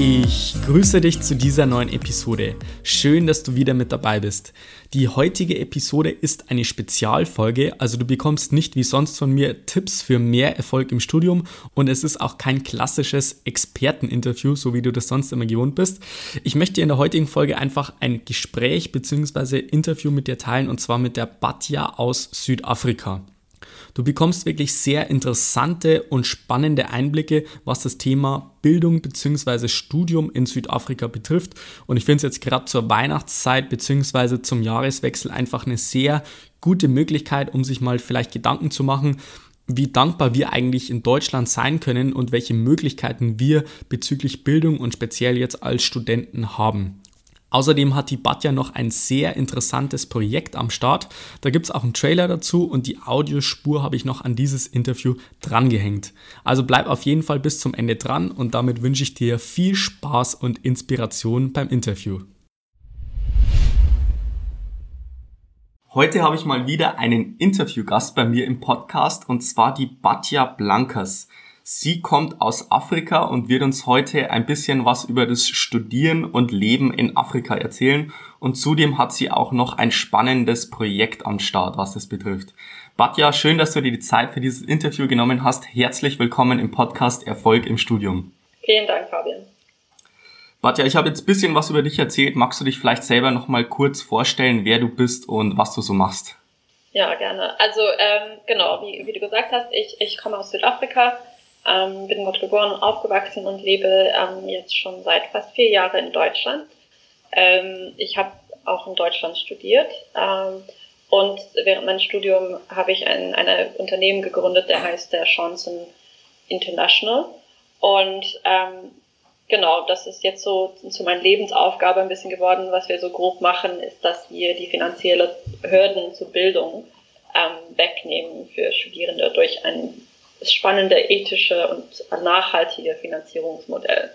Ich grüße dich zu dieser neuen Episode. Schön, dass du wieder mit dabei bist. Die heutige Episode ist eine Spezialfolge, also du bekommst nicht wie sonst von mir Tipps für mehr Erfolg im Studium und es ist auch kein klassisches Experteninterview, so wie du das sonst immer gewohnt bist. Ich möchte in der heutigen Folge einfach ein Gespräch bzw. Interview mit dir teilen und zwar mit der Batja aus Südafrika. Du bekommst wirklich sehr interessante und spannende Einblicke, was das Thema Bildung bzw. Studium in Südafrika betrifft. Und ich finde es jetzt gerade zur Weihnachtszeit bzw. zum Jahreswechsel einfach eine sehr gute Möglichkeit, um sich mal vielleicht Gedanken zu machen, wie dankbar wir eigentlich in Deutschland sein können und welche Möglichkeiten wir bezüglich Bildung und speziell jetzt als Studenten haben. Außerdem hat die Batja noch ein sehr interessantes Projekt am Start. Da gibt es auch einen Trailer dazu und die Audiospur habe ich noch an dieses Interview drangehängt. Also bleib auf jeden Fall bis zum Ende dran und damit wünsche ich dir viel Spaß und Inspiration beim Interview. Heute habe ich mal wieder einen Interviewgast bei mir im Podcast und zwar die Batja Blankers. Sie kommt aus Afrika und wird uns heute ein bisschen was über das Studieren und Leben in Afrika erzählen. Und zudem hat sie auch noch ein spannendes Projekt am Start, was das betrifft. Batja, schön, dass du dir die Zeit für dieses Interview genommen hast. Herzlich willkommen im Podcast Erfolg im Studium. Vielen Dank, Fabian. Batja, ich habe jetzt ein bisschen was über dich erzählt. Magst du dich vielleicht selber noch mal kurz vorstellen, wer du bist und was du so machst? Ja, gerne. Also ähm, genau, wie, wie du gesagt hast, ich, ich komme aus Südafrika, ähm, bin dort geboren aufgewachsen und lebe ähm, jetzt schon seit fast vier Jahren in Deutschland. Ähm, ich habe auch in Deutschland studiert ähm, und während meines Studiums habe ich ein, ein Unternehmen gegründet, der heißt der Chancen International. Und ähm, genau, das ist jetzt so zu meiner Lebensaufgabe ein bisschen geworden. Was wir so grob machen, ist, dass wir die finanzielle Hürden zur Bildung ähm, wegnehmen für Studierende durch ein spannende ethische und nachhaltige Finanzierungsmodell.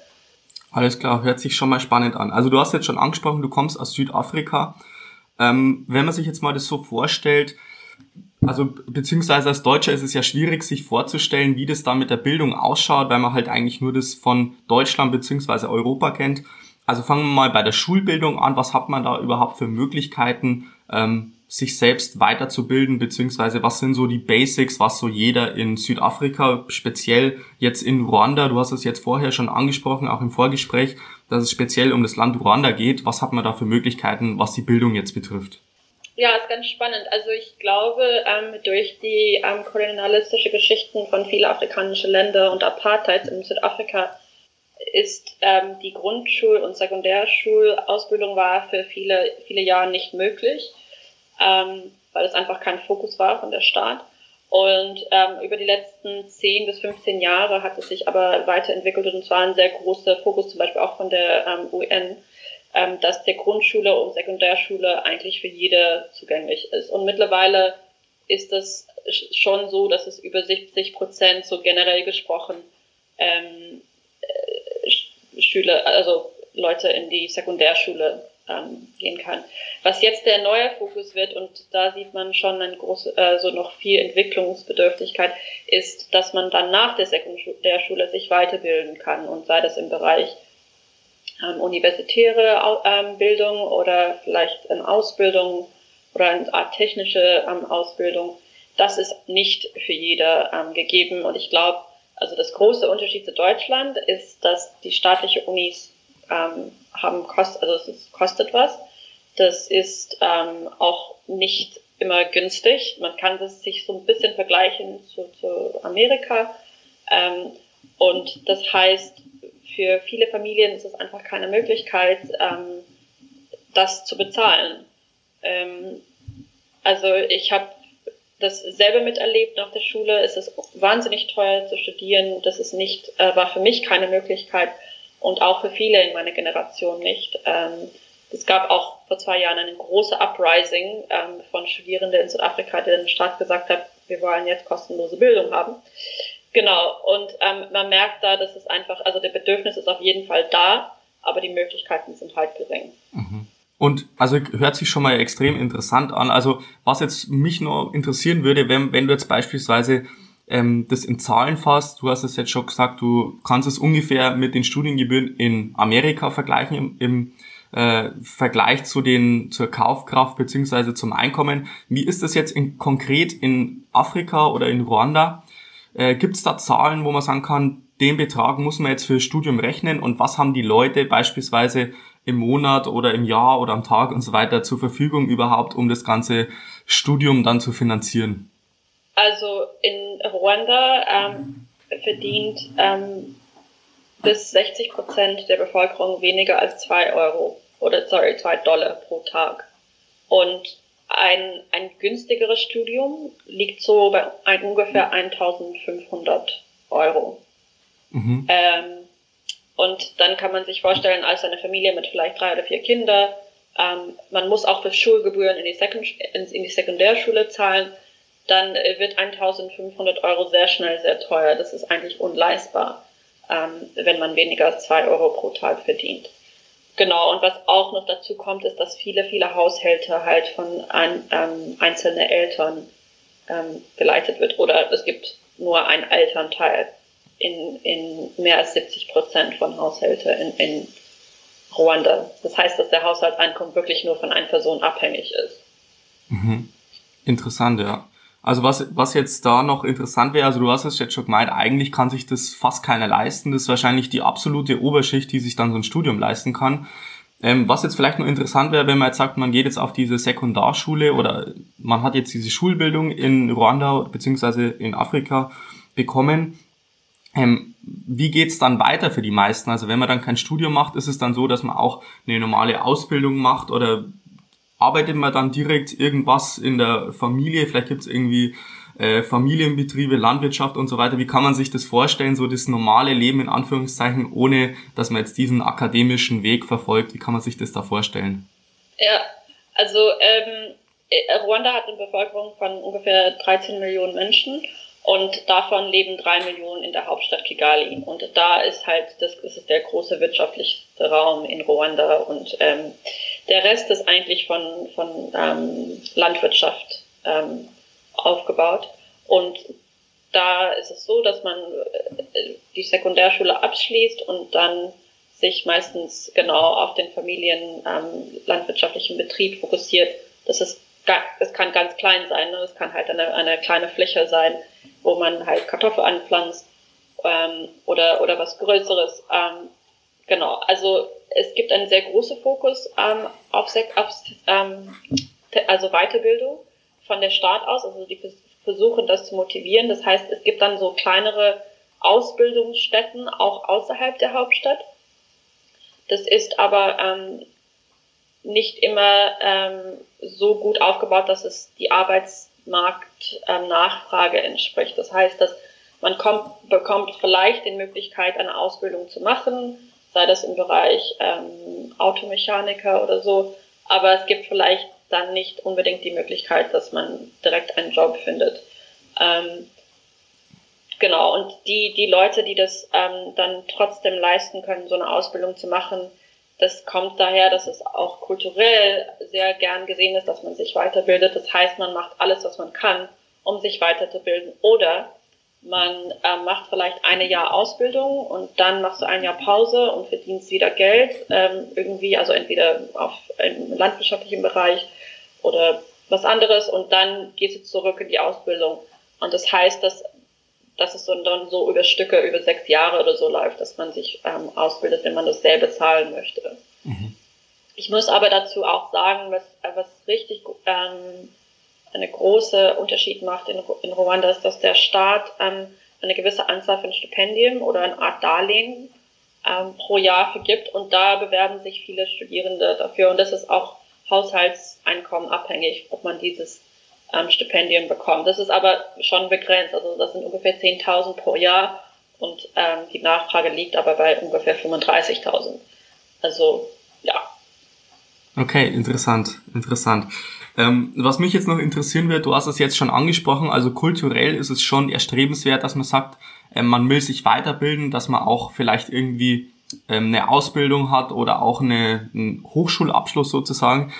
Alles klar, hört sich schon mal spannend an. Also du hast jetzt schon angesprochen, du kommst aus Südafrika. Ähm, wenn man sich jetzt mal das so vorstellt, also beziehungsweise als Deutscher ist es ja schwierig, sich vorzustellen, wie das da mit der Bildung ausschaut, weil man halt eigentlich nur das von Deutschland beziehungsweise Europa kennt. Also fangen wir mal bei der Schulbildung an. Was hat man da überhaupt für Möglichkeiten? Ähm, sich selbst weiterzubilden, beziehungsweise was sind so die Basics, was so jeder in Südafrika, speziell jetzt in Ruanda, du hast es jetzt vorher schon angesprochen, auch im Vorgespräch, dass es speziell um das Land Ruanda geht. Was hat man da für Möglichkeiten, was die Bildung jetzt betrifft? Ja, ist ganz spannend. Also ich glaube, ähm, durch die ähm, kolonialistische Geschichten von vielen afrikanischen Ländern und Apartheid in Südafrika ist ähm, die Grundschul- und Sekundärschulausbildung war für viele, viele Jahre nicht möglich ähm, weil es einfach kein Fokus war von der Staat. Und ähm, über die letzten 10 bis 15 Jahre hat es sich aber weiterentwickelt und zwar ein sehr großer Fokus zum Beispiel auch von der ähm, UN, ähm, dass der Grundschule und Sekundärschule eigentlich für jede zugänglich ist. Und mittlerweile ist es schon so, dass es über 70 Prozent so generell gesprochen ähm, äh, Schüler, also Leute in die Sekundärschule ähm, gehen kann. Was jetzt der neue Fokus wird, und da sieht man schon eine große, äh, so noch viel Entwicklungsbedürftigkeit, ist, dass man dann nach der Sekundärschule sich weiterbilden kann und sei das im Bereich ähm, universitäre ähm, Bildung oder vielleicht eine Ausbildung oder eine Art technische ähm, Ausbildung. Das ist nicht für jeder ähm, gegeben und ich glaube, also das große Unterschied zu Deutschland ist, dass die staatliche Unis ähm, haben kost, also es kostet was. Das ist ähm, auch nicht immer günstig. Man kann das sich so ein bisschen vergleichen zu, zu Amerika. Ähm, und das heißt, für viele Familien ist es einfach keine Möglichkeit, ähm, das zu bezahlen. Ähm, also ich habe das selber miterlebt nach der Schule. Es ist wahnsinnig teuer zu studieren. Das ist nicht, äh, war für mich keine Möglichkeit und auch für viele in meiner Generation nicht. Ähm, es gab auch vor zwei Jahren eine große Uprising ähm, von Studierenden in Südafrika, die den Staat gesagt hat, wir wollen jetzt kostenlose Bildung haben. Genau, und ähm, man merkt da, dass es einfach, also der Bedürfnis ist auf jeden Fall da, aber die Möglichkeiten sind halt gering. Mhm. Und also hört sich schon mal extrem interessant an. Also was jetzt mich noch interessieren würde, wenn, wenn du jetzt beispielsweise ähm, das in Zahlen fasst, du hast es jetzt schon gesagt, du kannst es ungefähr mit den Studiengebühren in Amerika vergleichen im, im äh, Vergleich zu den zur Kaufkraft beziehungsweise zum Einkommen. Wie ist das jetzt in, konkret in Afrika oder in Ruanda? Äh, Gibt es da Zahlen, wo man sagen kann, den Betrag muss man jetzt für Studium rechnen und was haben die Leute beispielsweise im Monat oder im Jahr oder am Tag und so weiter zur Verfügung überhaupt, um das ganze Studium dann zu finanzieren? Also in Ruanda ähm, verdient ähm, bis 60 Prozent der Bevölkerung weniger als zwei Euro oder sorry, zwei Dollar pro Tag. Und ein, ein günstigeres Studium liegt so bei ein, ungefähr 1500 Euro. Mhm. Ähm, und dann kann man sich vorstellen, als eine Familie mit vielleicht drei oder vier Kindern, ähm, man muss auch für Schulgebühren in die, Sekund in die Sekundärschule zahlen, dann äh, wird 1500 Euro sehr schnell sehr teuer. Das ist eigentlich unleistbar, ähm, wenn man weniger als zwei Euro pro Tag verdient. Genau, und was auch noch dazu kommt, ist, dass viele, viele Haushalte halt von ein, ähm, einzelnen Eltern ähm, geleitet wird oder es gibt nur einen Elternteil in, in mehr als 70 Prozent von Haushalten in, in Ruanda. Das heißt, dass der Haushaltseinkommen wirklich nur von einer Person abhängig ist. Mhm. Interessant, ja. Also was, was jetzt da noch interessant wäre, also du hast es jetzt schon gemeint, eigentlich kann sich das fast keiner leisten. Das ist wahrscheinlich die absolute Oberschicht, die sich dann so ein Studium leisten kann. Ähm, was jetzt vielleicht noch interessant wäre, wenn man jetzt sagt, man geht jetzt auf diese Sekundarschule oder man hat jetzt diese Schulbildung in Ruanda beziehungsweise in Afrika bekommen. Ähm, wie geht's dann weiter für die meisten? Also wenn man dann kein Studium macht, ist es dann so, dass man auch eine normale Ausbildung macht oder arbeitet man dann direkt irgendwas in der Familie? Vielleicht gibt es irgendwie äh, Familienbetriebe, Landwirtschaft und so weiter. Wie kann man sich das vorstellen, so das normale Leben in Anführungszeichen, ohne dass man jetzt diesen akademischen Weg verfolgt? Wie kann man sich das da vorstellen? Ja, also ähm, äh, Ruanda hat eine Bevölkerung von ungefähr 13 Millionen Menschen und davon leben drei Millionen in der Hauptstadt Kigali. Und da ist halt, das, ist der große wirtschaftlichste Raum in Ruanda und ähm, der Rest ist eigentlich von, von ähm, Landwirtschaft ähm, aufgebaut. Und da ist es so, dass man äh, die Sekundärschule abschließt und dann sich meistens genau auf den Familien ähm, landwirtschaftlichen Betrieb fokussiert. Das ist das kann ganz klein sein, ne? das kann halt eine, eine kleine Fläche sein, wo man halt Kartoffeln anpflanzt ähm, oder, oder was Größeres. Ähm, genau, also es gibt einen sehr großen Fokus ähm, auf, auf ähm, also Weiterbildung von der Staat aus. Also die versuchen das zu motivieren. Das heißt, es gibt dann so kleinere Ausbildungsstätten auch außerhalb der Hauptstadt. Das ist aber ähm, nicht immer ähm, so gut aufgebaut, dass es die Arbeitsmarktnachfrage ähm, entspricht. Das heißt, dass man kommt, bekommt vielleicht die Möglichkeit, eine Ausbildung zu machen, sei das im Bereich ähm, Automechaniker oder so, aber es gibt vielleicht dann nicht unbedingt die Möglichkeit, dass man direkt einen Job findet. Ähm, genau, und die, die Leute, die das ähm, dann trotzdem leisten können, so eine Ausbildung zu machen, das kommt daher, dass es auch kulturell sehr gern gesehen ist, dass man sich weiterbildet. Das heißt, man macht alles, was man kann, um sich weiterzubilden. Oder man äh, macht vielleicht eine Jahr Ausbildung und dann machst du ein Jahr Pause und verdienst wieder Geld, ähm, irgendwie, also entweder auf im landwirtschaftlichen Bereich oder was anderes und dann gehst du zurück in die Ausbildung. Und das heißt, dass, dass es dann so über Stücke, über sechs Jahre oder so läuft, dass man sich ähm, ausbildet, wenn man das selber zahlen möchte. Mhm. Ich muss aber dazu auch sagen, was, was richtig ähm, eine große Unterschied macht in, in Ruanda, ist, dass der Staat ähm, eine gewisse Anzahl von Stipendien oder eine Art Darlehen ähm, pro Jahr vergibt und da bewerben sich viele Studierende dafür und das ist auch Haushaltseinkommen abhängig, ob man dieses ähm, Stipendium bekommt. Das ist aber schon begrenzt, also das sind ungefähr 10.000 pro Jahr und ähm, die Nachfrage liegt aber bei ungefähr 35.000. Also ja. Okay, interessant, interessant. Ähm, was mich jetzt noch interessieren wird, du hast es jetzt schon angesprochen, also kulturell ist es schon erstrebenswert, dass man sagt, äh, man will sich weiterbilden, dass man auch vielleicht irgendwie ähm, eine Ausbildung hat oder auch eine, einen Hochschulabschluss sozusagen.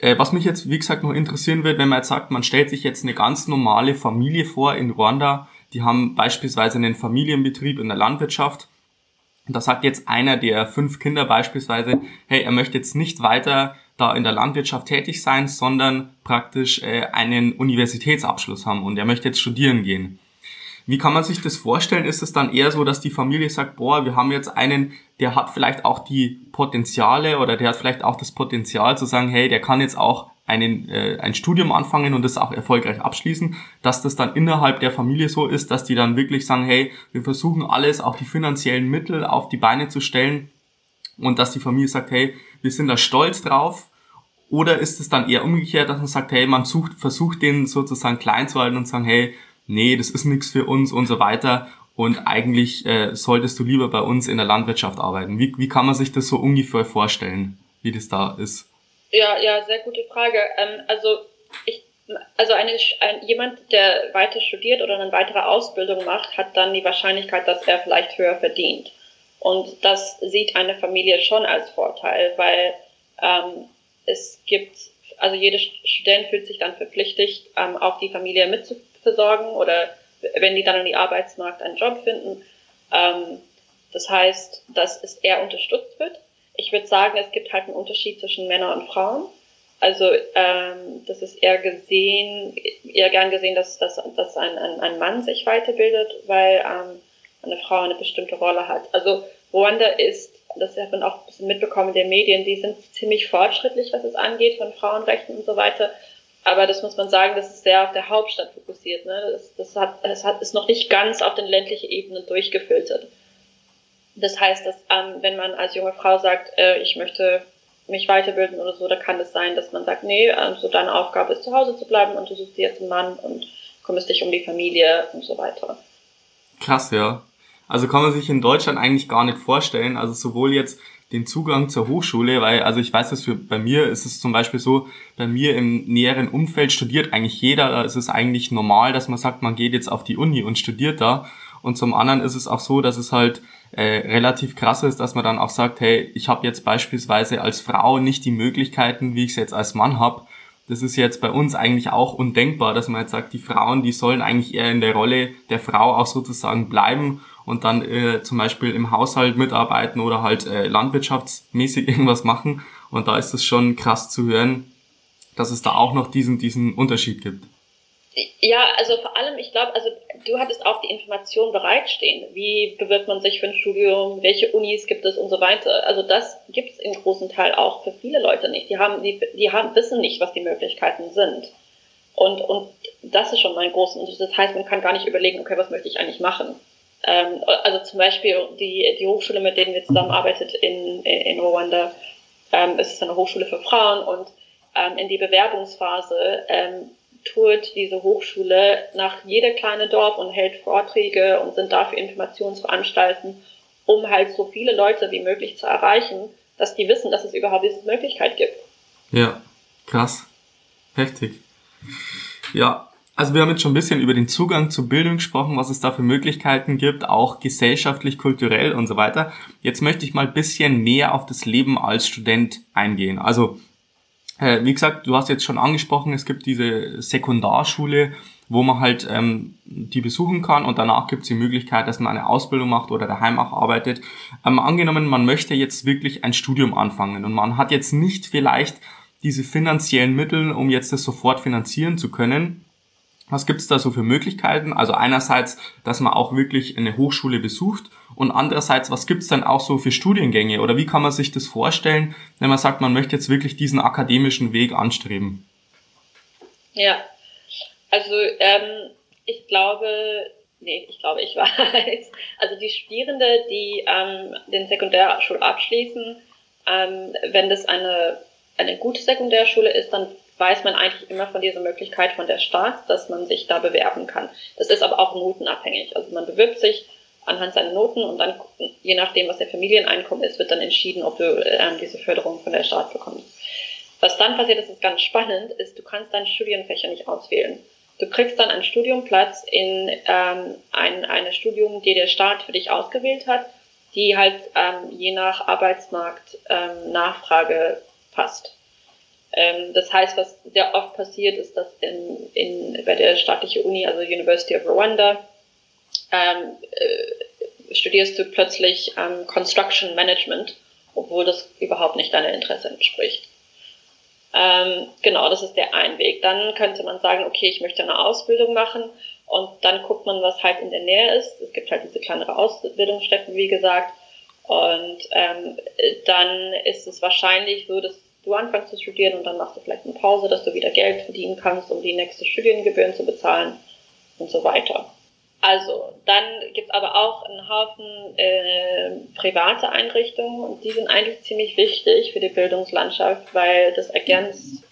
Äh, was mich jetzt, wie gesagt, noch interessieren wird, wenn man jetzt sagt, man stellt sich jetzt eine ganz normale Familie vor in Ruanda, die haben beispielsweise einen Familienbetrieb in der Landwirtschaft. Und da sagt jetzt einer der fünf Kinder beispielsweise, hey, er möchte jetzt nicht weiter da in der Landwirtschaft tätig sein, sondern praktisch äh, einen Universitätsabschluss haben und er möchte jetzt studieren gehen. Wie kann man sich das vorstellen? Ist es dann eher so, dass die Familie sagt, boah, wir haben jetzt einen, der hat vielleicht auch die Potenziale oder der hat vielleicht auch das Potenzial zu sagen, hey, der kann jetzt auch einen, äh, ein Studium anfangen und das auch erfolgreich abschließen, dass das dann innerhalb der Familie so ist, dass die dann wirklich sagen, hey, wir versuchen alles, auch die finanziellen Mittel auf die Beine zu stellen und dass die Familie sagt, hey, wir sind da stolz drauf. Oder ist es dann eher umgekehrt, dass man sagt, hey, man sucht, versucht den sozusagen klein zu halten und sagen, hey, nee, das ist nichts für uns und so weiter und eigentlich äh, solltest du lieber bei uns in der Landwirtschaft arbeiten. Wie, wie kann man sich das so ungefähr vorstellen, wie das da ist? Ja, ja, sehr gute Frage. Ähm, also ich, also eine, ein, jemand, der weiter studiert oder eine weitere Ausbildung macht, hat dann die Wahrscheinlichkeit, dass er vielleicht höher verdient. Und das sieht eine Familie schon als Vorteil, weil ähm, es gibt, also jeder Student fühlt sich dann verpflichtet, ähm, auch die Familie mitzuversorgen oder wenn die dann in die Arbeitsmarkt einen Job finden. Ähm, das heißt, dass es eher unterstützt wird ich würde sagen, es gibt halt einen Unterschied zwischen Männern und Frauen. Also ähm, das ist eher gesehen, eher gern gesehen, dass, dass, dass ein, ein, ein Mann sich weiterbildet, weil ähm, eine Frau eine bestimmte Rolle hat. Also Ruanda ist, das hat man auch ein bisschen mitbekommen in den Medien, die sind ziemlich fortschrittlich, was es angeht, von Frauenrechten und so weiter. Aber das muss man sagen, das ist sehr auf der Hauptstadt fokussiert. Ne? Das, das, hat, das hat, ist noch nicht ganz auf den ländlichen Ebenen durchgefiltert. Das heißt, dass ähm, wenn man als junge Frau sagt, äh, ich möchte mich weiterbilden oder so, da kann es sein, dass man sagt, nee, äh, so deine Aufgabe ist zu Hause zu bleiben und du suchst dir jetzt einen Mann und kümmerst dich um die Familie und so weiter. Krass, ja. Also kann man sich in Deutschland eigentlich gar nicht vorstellen. Also sowohl jetzt den Zugang zur Hochschule, weil, also ich weiß, dass für, bei mir ist es zum Beispiel so, bei mir im näheren Umfeld studiert eigentlich jeder, da ist es eigentlich normal, dass man sagt, man geht jetzt auf die Uni und studiert da. Und zum anderen ist es auch so, dass es halt äh, relativ krass ist, dass man dann auch sagt, hey, ich habe jetzt beispielsweise als Frau nicht die Möglichkeiten, wie ich es jetzt als Mann habe. Das ist jetzt bei uns eigentlich auch undenkbar, dass man jetzt sagt, die Frauen, die sollen eigentlich eher in der Rolle der Frau auch sozusagen bleiben und dann äh, zum Beispiel im Haushalt mitarbeiten oder halt äh, landwirtschaftsmäßig irgendwas machen. Und da ist es schon krass zu hören, dass es da auch noch diesen, diesen Unterschied gibt. Ja, also vor allem, ich glaube, also du hattest auch die Information bereitstehen. Wie bewirbt man sich für ein Studium? Welche Unis gibt es und so weiter? Also das gibt es im großen Teil auch für viele Leute nicht. Die haben, die, die haben, wissen nicht, was die Möglichkeiten sind. Und, und das ist schon mein großes Unterschied. Das heißt, man kann gar nicht überlegen, okay, was möchte ich eigentlich machen? Ähm, also zum Beispiel die, die Hochschule, mit denen wir zusammenarbeitet in, in Ruanda, ähm, ist eine Hochschule für Frauen und ähm, in die Bewerbungsphase ähm, tourt diese Hochschule nach jeder kleine Dorf und hält Vorträge und sind dafür Informationsveranstalten, um halt so viele Leute wie möglich zu erreichen, dass die wissen, dass es überhaupt diese Möglichkeit gibt. Ja, krass. Heftig. Ja, also wir haben jetzt schon ein bisschen über den Zugang zur Bildung gesprochen, was es da für Möglichkeiten gibt, auch gesellschaftlich, kulturell und so weiter. Jetzt möchte ich mal ein bisschen mehr auf das Leben als Student eingehen. Also äh, wie gesagt, du hast jetzt schon angesprochen, es gibt diese Sekundarschule, wo man halt ähm, die besuchen kann und danach gibt es die Möglichkeit, dass man eine Ausbildung macht oder daheim auch arbeitet. Ähm, angenommen, man möchte jetzt wirklich ein Studium anfangen und man hat jetzt nicht vielleicht diese finanziellen Mittel, um jetzt das sofort finanzieren zu können, was gibt es da so für Möglichkeiten? Also einerseits, dass man auch wirklich eine Hochschule besucht und andererseits, was gibt es dann auch so für Studiengänge oder wie kann man sich das vorstellen, wenn man sagt, man möchte jetzt wirklich diesen akademischen Weg anstreben? Ja, also ähm, ich glaube, nee, ich glaube, ich weiß. Also die Studierende, die ähm, den Sekundärschul abschließen, ähm, wenn das eine, eine gute Sekundärschule ist, dann weiß man eigentlich immer von dieser Möglichkeit von der Staat, dass man sich da bewerben kann. Das ist aber auch notenabhängig. Also man bewirbt sich anhand seiner Noten und dann, je nachdem, was der Familieneinkommen ist, wird dann entschieden, ob du ähm, diese Förderung von der Staat bekommst. Was dann passiert, das ist ganz spannend, ist, du kannst deine Studienfächer nicht auswählen. Du kriegst dann einen Studiumplatz in ähm, ein eine Studium, die der Staat für dich ausgewählt hat, die halt ähm, je nach Arbeitsmarkt ähm, Nachfrage passt. Ähm, das heißt, was sehr oft passiert, ist, dass in, in, bei der staatlichen Uni, also University of Rwanda, ähm, äh, studierst du plötzlich ähm, Construction Management, obwohl das überhaupt nicht deiner Interesse entspricht. Ähm, genau, das ist der ein Weg. Dann könnte man sagen, okay, ich möchte eine Ausbildung machen und dann guckt man, was halt in der Nähe ist. Es gibt halt diese kleinere Ausbildungsstätten, wie gesagt. Und ähm, dann ist es wahrscheinlich so, dass du anfängst zu studieren und dann machst du vielleicht eine Pause, dass du wieder Geld verdienen kannst, um die nächste Studiengebühren zu bezahlen und so weiter. Also, dann gibt's aber auch einen Haufen äh, private Einrichtungen und die sind eigentlich ziemlich wichtig für die Bildungslandschaft, weil das ergänzt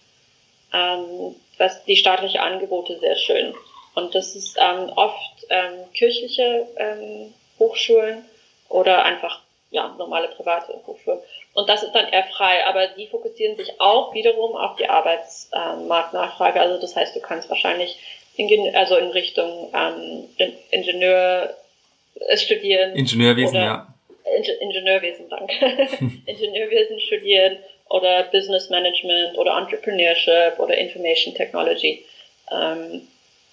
ähm, was die staatliche Angebote sehr schön. Und das ist ähm, oft ähm, kirchliche ähm, Hochschulen oder einfach ja, normale private Hochschulen. Und das ist dann eher frei, aber die fokussieren sich auch wiederum auf die Arbeitsmarktnachfrage. Also das heißt, du kannst wahrscheinlich in, also in Richtung ähm, Ingenieur äh, studieren. Ingenieurwesen, ja. Ingenieurwesen, danke. Ingenieurwesen studieren oder Business Management oder Entrepreneurship oder Information Technology. Ähm,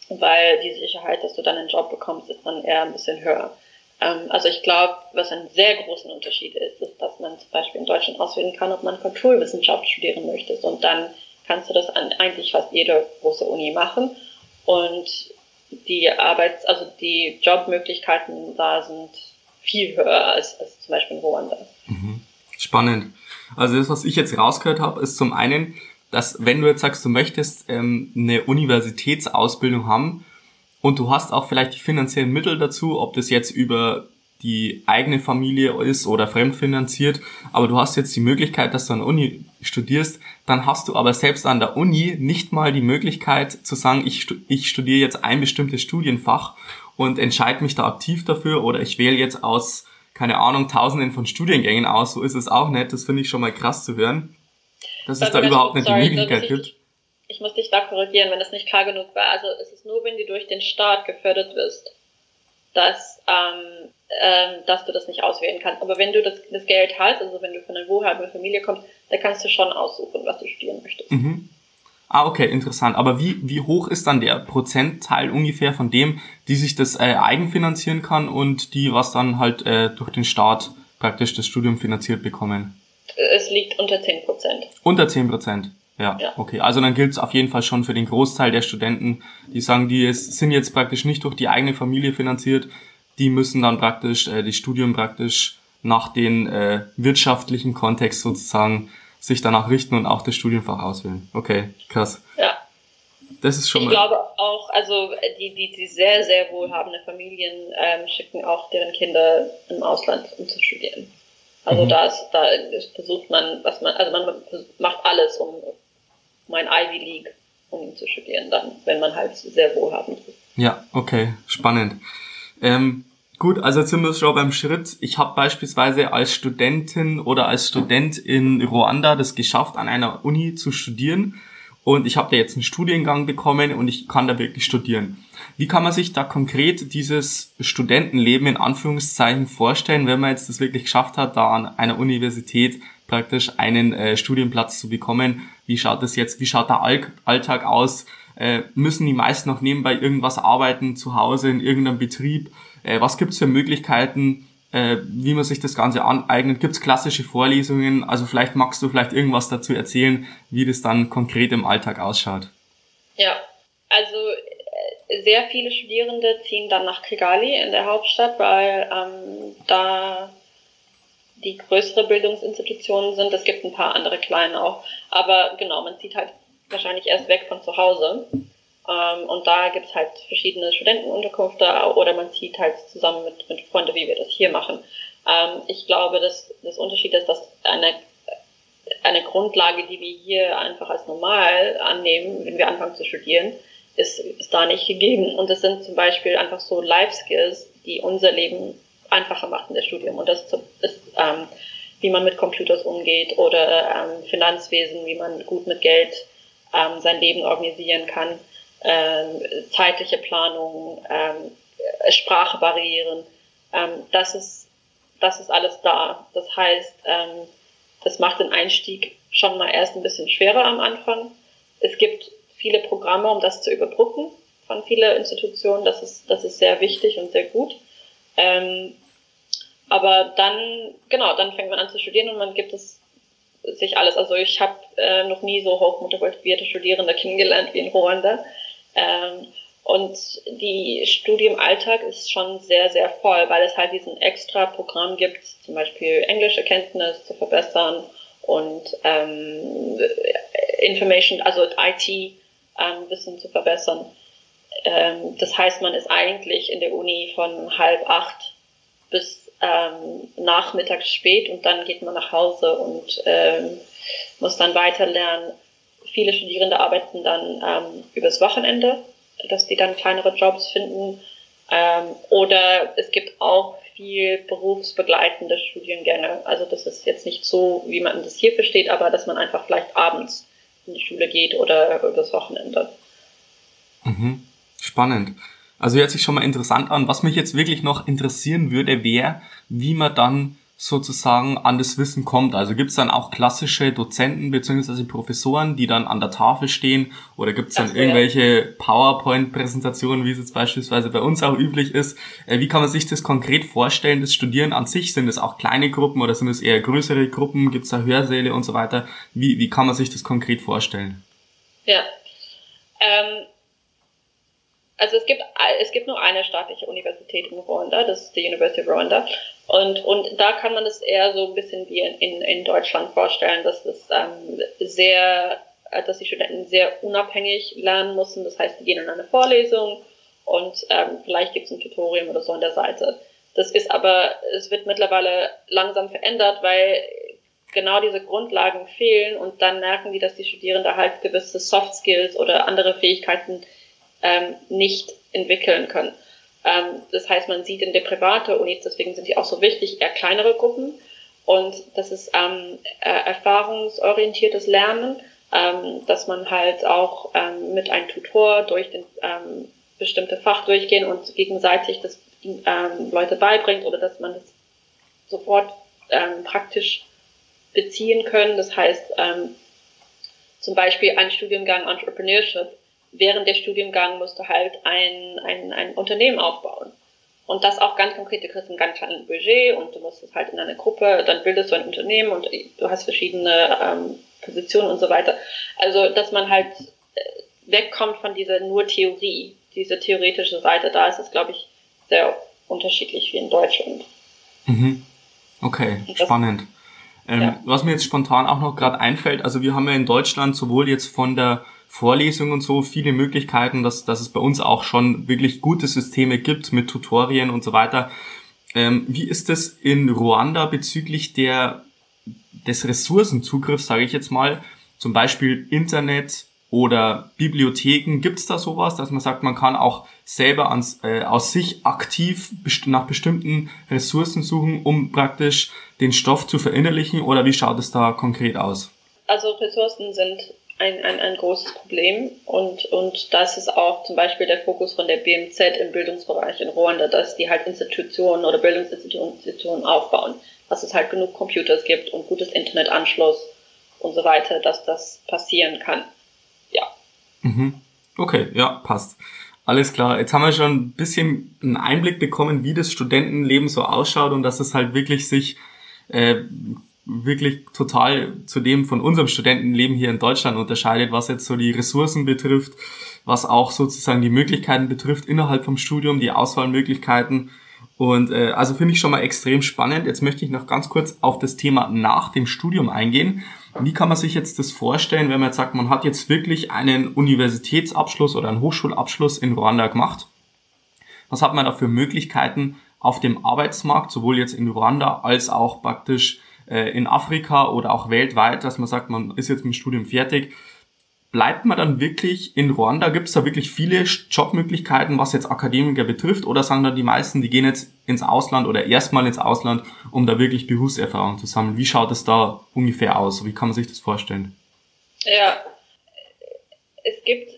weil die Sicherheit, dass du dann einen Job bekommst, ist dann eher ein bisschen höher. Ähm, also ich glaube, was einen sehr großen Unterschied ist, ist, dass man zum Beispiel in Deutschland auswählen kann, ob man Kulturwissenschaft studieren möchte. Und dann kannst du das an eigentlich fast jede große Uni machen. Und die Arbeits-, also die Jobmöglichkeiten da sind viel höher als, als zum Beispiel in Ruanda. Mhm. Spannend. Also das, was ich jetzt rausgehört habe, ist zum einen, dass wenn du jetzt sagst, du möchtest ähm, eine Universitätsausbildung haben und du hast auch vielleicht die finanziellen Mittel dazu, ob das jetzt über die eigene Familie ist oder fremdfinanziert, aber du hast jetzt die Möglichkeit, dass du an der Uni studierst, dann hast du aber selbst an der Uni nicht mal die Möglichkeit zu sagen, ich, ich studiere jetzt ein bestimmtes Studienfach und entscheide mich da aktiv dafür oder ich wähle jetzt aus, keine Ahnung, tausenden von Studiengängen aus, so ist es auch nicht, das finde ich schon mal krass zu hören, dass es da überhaupt nicht sorry, die Möglichkeit gibt. Ich muss dich da korrigieren, wenn das nicht klar genug war. Also es ist nur, wenn du durch den Staat gefördert wirst, dass ähm, ähm, dass du das nicht auswählen kannst. Aber wenn du das, das Geld hast, also wenn du von einer wohlhabenden Familie kommst, dann kannst du schon aussuchen, was du studieren möchtest. Mhm. Ah, okay, interessant. Aber wie, wie hoch ist dann der Prozentteil ungefähr von dem, die sich das äh, eigenfinanzieren kann und die, was dann halt äh, durch den Staat praktisch das Studium finanziert bekommen? Es liegt unter 10 Prozent. Unter 10 Prozent? Ja, ja, okay. Also dann gilt es auf jeden Fall schon für den Großteil der Studenten, die sagen, die sind jetzt praktisch nicht durch die eigene Familie finanziert, die müssen dann praktisch äh, die Studium praktisch nach den äh, wirtschaftlichen Kontext sozusagen sich danach richten und auch das Studienfach auswählen. Okay, krass. Ja. Das ist schon ich mal. Ich glaube auch, also die, die, die sehr, sehr wohlhabende Familien ähm, schicken auch deren Kinder im Ausland, um zu studieren. Also mhm. da, ist, da versucht man, was man, also man macht alles, um, um ein Ivy League, um ihn zu studieren, dann, wenn man halt sehr wohlhabend ist. Ja, okay, spannend. Ähm, gut, also jetzt sind wir schon beim Schritt. Ich habe beispielsweise als Studentin oder als Student in Ruanda das geschafft, an einer Uni zu studieren. Und ich habe da jetzt einen Studiengang bekommen und ich kann da wirklich studieren. Wie kann man sich da konkret dieses Studentenleben in Anführungszeichen vorstellen, wenn man jetzt das wirklich geschafft hat, da an einer Universität praktisch einen äh, Studienplatz zu bekommen? Wie schaut das jetzt? Wie schaut der All Alltag aus? äh, müssen die meisten noch nebenbei irgendwas arbeiten, zu Hause in irgendeinem Betrieb. Äh, was gibt's für Möglichkeiten, äh, wie man sich das Ganze aneignet? Gibt's klassische Vorlesungen? Also vielleicht magst du vielleicht irgendwas dazu erzählen, wie das dann konkret im Alltag ausschaut. Ja, also äh, sehr viele Studierende ziehen dann nach Kigali in der Hauptstadt, weil ähm, da die größere Bildungsinstitutionen sind. Es gibt ein paar andere kleine auch. Aber genau, man zieht halt wahrscheinlich erst weg von zu Hause. Ähm, und da gibt es halt verschiedene Studentenunterkünfte oder man zieht halt zusammen mit, mit Freunden, wie wir das hier machen. Ähm, ich glaube, dass das Unterschied ist, dass eine, eine Grundlage, die wir hier einfach als normal annehmen, wenn wir anfangen zu studieren, ist, ist da nicht gegeben. Und das sind zum Beispiel einfach so Life Skills, die unser Leben einfacher machen, das Studium. Und das ist ähm, wie man mit Computers umgeht oder ähm, Finanzwesen, wie man gut mit Geld ähm, sein Leben organisieren kann, ähm, zeitliche Planung, ähm, Sprachbarrieren. Ähm, das ist das ist alles da. Das heißt, ähm, das macht den Einstieg schon mal erst ein bisschen schwerer am Anfang. Es gibt viele Programme, um das zu überbrücken von vielen Institutionen. Das ist, das ist sehr wichtig und sehr gut. Ähm, aber dann, genau, dann fängt man an zu studieren und man gibt es sich alles. Also ich habe äh, noch nie so hochmotivierte Studierende kennengelernt wie in Ruanda. Ähm, und die Studienalltag ist schon sehr, sehr voll, weil es halt diesen extra Programm gibt, zum Beispiel englische Kenntnis zu verbessern und ähm, Information, also IT-Wissen ähm, zu verbessern. Ähm, das heißt, man ist eigentlich in der Uni von halb acht bis ähm, nachmittags spät und dann geht man nach Hause und ähm, muss dann weiterlernen. Viele Studierende arbeiten dann ähm, übers Wochenende, dass die dann kleinere Jobs finden. Ähm, oder es gibt auch viel berufsbegleitende Studiengänge. Also das ist jetzt nicht so, wie man das hier versteht, aber dass man einfach vielleicht abends in die Schule geht oder übers Wochenende. Mhm. Spannend. Also hört sich schon mal interessant an. Was mich jetzt wirklich noch interessieren würde, wäre, wie man dann sozusagen an das Wissen kommt. Also gibt es dann auch klassische Dozenten beziehungsweise Professoren, die dann an der Tafel stehen oder gibt es dann das irgendwelche PowerPoint-Präsentationen, wie es jetzt beispielsweise bei uns auch üblich ist? Äh, wie kann man sich das konkret vorstellen, das Studieren an sich? Sind es auch kleine Gruppen oder sind es eher größere Gruppen? Gibt es da Hörsäle und so weiter? Wie, wie kann man sich das konkret vorstellen? Ja, ähm, also es gibt, es gibt nur eine staatliche Universität in Rwanda, das ist die University of Rwanda. Und, und da kann man es eher so ein bisschen wie in, in Deutschland vorstellen, dass das ähm, sehr, äh, dass die Studenten sehr unabhängig lernen müssen. Das heißt, die gehen in eine Vorlesung und ähm, vielleicht gibt es ein Tutorium oder so an der Seite. Das ist aber, es wird mittlerweile langsam verändert, weil genau diese Grundlagen fehlen und dann merken die, dass die Studierenden halt gewisse Soft Skills oder andere Fähigkeiten ähm, nicht entwickeln können. Ähm, das heißt, man sieht in der private Unis, deswegen sind die auch so wichtig, eher kleinere Gruppen. Und das ist ähm, äh, erfahrungsorientiertes Lernen, ähm, dass man halt auch ähm, mit einem Tutor durch den ähm, bestimmte Fach durchgehen und gegenseitig das ähm, Leute beibringt oder dass man das sofort ähm, praktisch beziehen können. Das heißt, ähm, zum Beispiel ein Studiengang Entrepreneurship während der Studiengang musst du halt ein, ein, ein Unternehmen aufbauen. Und das auch ganz konkret, du kriegst ein ganz kleines Budget und du musst es halt in einer Gruppe, dann bildest du ein Unternehmen und du hast verschiedene ähm, Positionen und so weiter. Also, dass man halt äh, wegkommt von dieser nur Theorie, diese theoretische Seite, da ist es, glaube ich, sehr unterschiedlich wie in Deutschland. Mhm. Okay, spannend. Ähm, ja. Was mir jetzt spontan auch noch gerade einfällt, also wir haben ja in Deutschland sowohl jetzt von der Vorlesungen und so viele Möglichkeiten, dass, dass es bei uns auch schon wirklich gute Systeme gibt mit Tutorien und so weiter. Ähm, wie ist es in Ruanda bezüglich der, des Ressourcenzugriffs, sage ich jetzt mal, zum Beispiel Internet oder Bibliotheken? Gibt es da sowas, dass man sagt, man kann auch selber ans, äh, aus sich aktiv best nach bestimmten Ressourcen suchen, um praktisch den Stoff zu verinnerlichen? Oder wie schaut es da konkret aus? Also Ressourcen sind ein, ein, ein großes Problem und, und das ist auch zum Beispiel der Fokus von der BMZ im Bildungsbereich in Ruanda, dass die halt Institutionen oder Bildungsinstitutionen aufbauen, dass es halt genug Computers gibt und gutes Internetanschluss und so weiter, dass das passieren kann. Ja. Mhm. Okay, ja, passt. Alles klar. Jetzt haben wir schon ein bisschen einen Einblick bekommen, wie das Studentenleben so ausschaut und dass es halt wirklich sich äh, wirklich total zu dem von unserem Studentenleben hier in Deutschland unterscheidet, was jetzt so die Ressourcen betrifft, was auch sozusagen die Möglichkeiten betrifft innerhalb vom Studium, die Auswahlmöglichkeiten. Und äh, also finde ich schon mal extrem spannend. Jetzt möchte ich noch ganz kurz auf das Thema nach dem Studium eingehen. Wie kann man sich jetzt das vorstellen, wenn man jetzt sagt, man hat jetzt wirklich einen Universitätsabschluss oder einen Hochschulabschluss in Ruanda gemacht? Was hat man da für Möglichkeiten auf dem Arbeitsmarkt, sowohl jetzt in Ruanda als auch praktisch äh, in Afrika oder auch weltweit, dass man sagt, man ist jetzt mit dem Studium fertig. bleibt man dann wirklich in Ruanda? Gibt es da wirklich viele Jobmöglichkeiten, was jetzt Akademiker betrifft? Oder sagen dann die meisten, die gehen jetzt ins Ausland oder erstmal ins Ausland, um da wirklich Berufserfahrung zu sammeln? Wie schaut es da ungefähr aus? Wie kann man sich das vorstellen? Ja, es gibt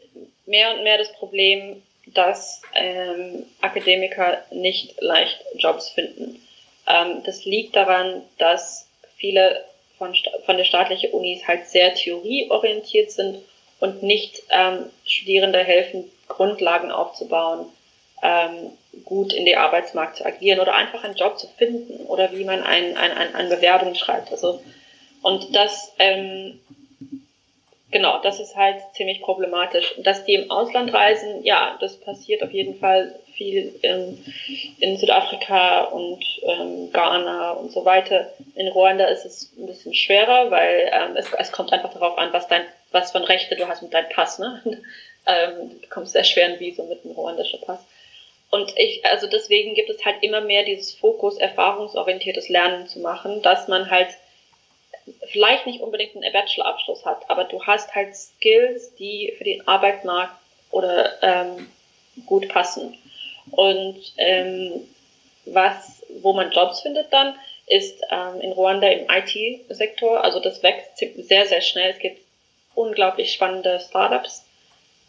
mehr und mehr das Problem, dass ähm, Akademiker nicht leicht Jobs finden. Ähm, das liegt daran, dass viele von, von der staatlichen Unis halt sehr theorieorientiert sind und nicht ähm, Studierende helfen, Grundlagen aufzubauen, ähm, gut in den Arbeitsmarkt zu agieren oder einfach einen Job zu finden oder wie man ein, ein, ein, eine Bewerbung schreibt. Also, und das, ähm, genau, das ist halt ziemlich problematisch. Dass die im Ausland reisen, ja, das passiert auf jeden Fall viel in, in Südafrika und ähm, Ghana und so weiter. In Ruanda ist es ein bisschen schwerer, weil ähm, es, es kommt einfach darauf an, was dein, was für Rechte du hast mit deinem Pass, ne? ähm, du bekommst sehr schwer ein Visum mit einem ruandischen Pass. Und ich, also deswegen gibt es halt immer mehr dieses Fokus, erfahrungsorientiertes Lernen zu machen, dass man halt vielleicht nicht unbedingt einen Bachelorabschluss hat, aber du hast halt Skills, die für den Arbeitsmarkt oder ähm, gut passen. Und ähm, was, wo man Jobs findet dann, ist ähm, in Ruanda im IT-Sektor. Also das wächst sehr, sehr schnell. Es gibt unglaublich spannende Startups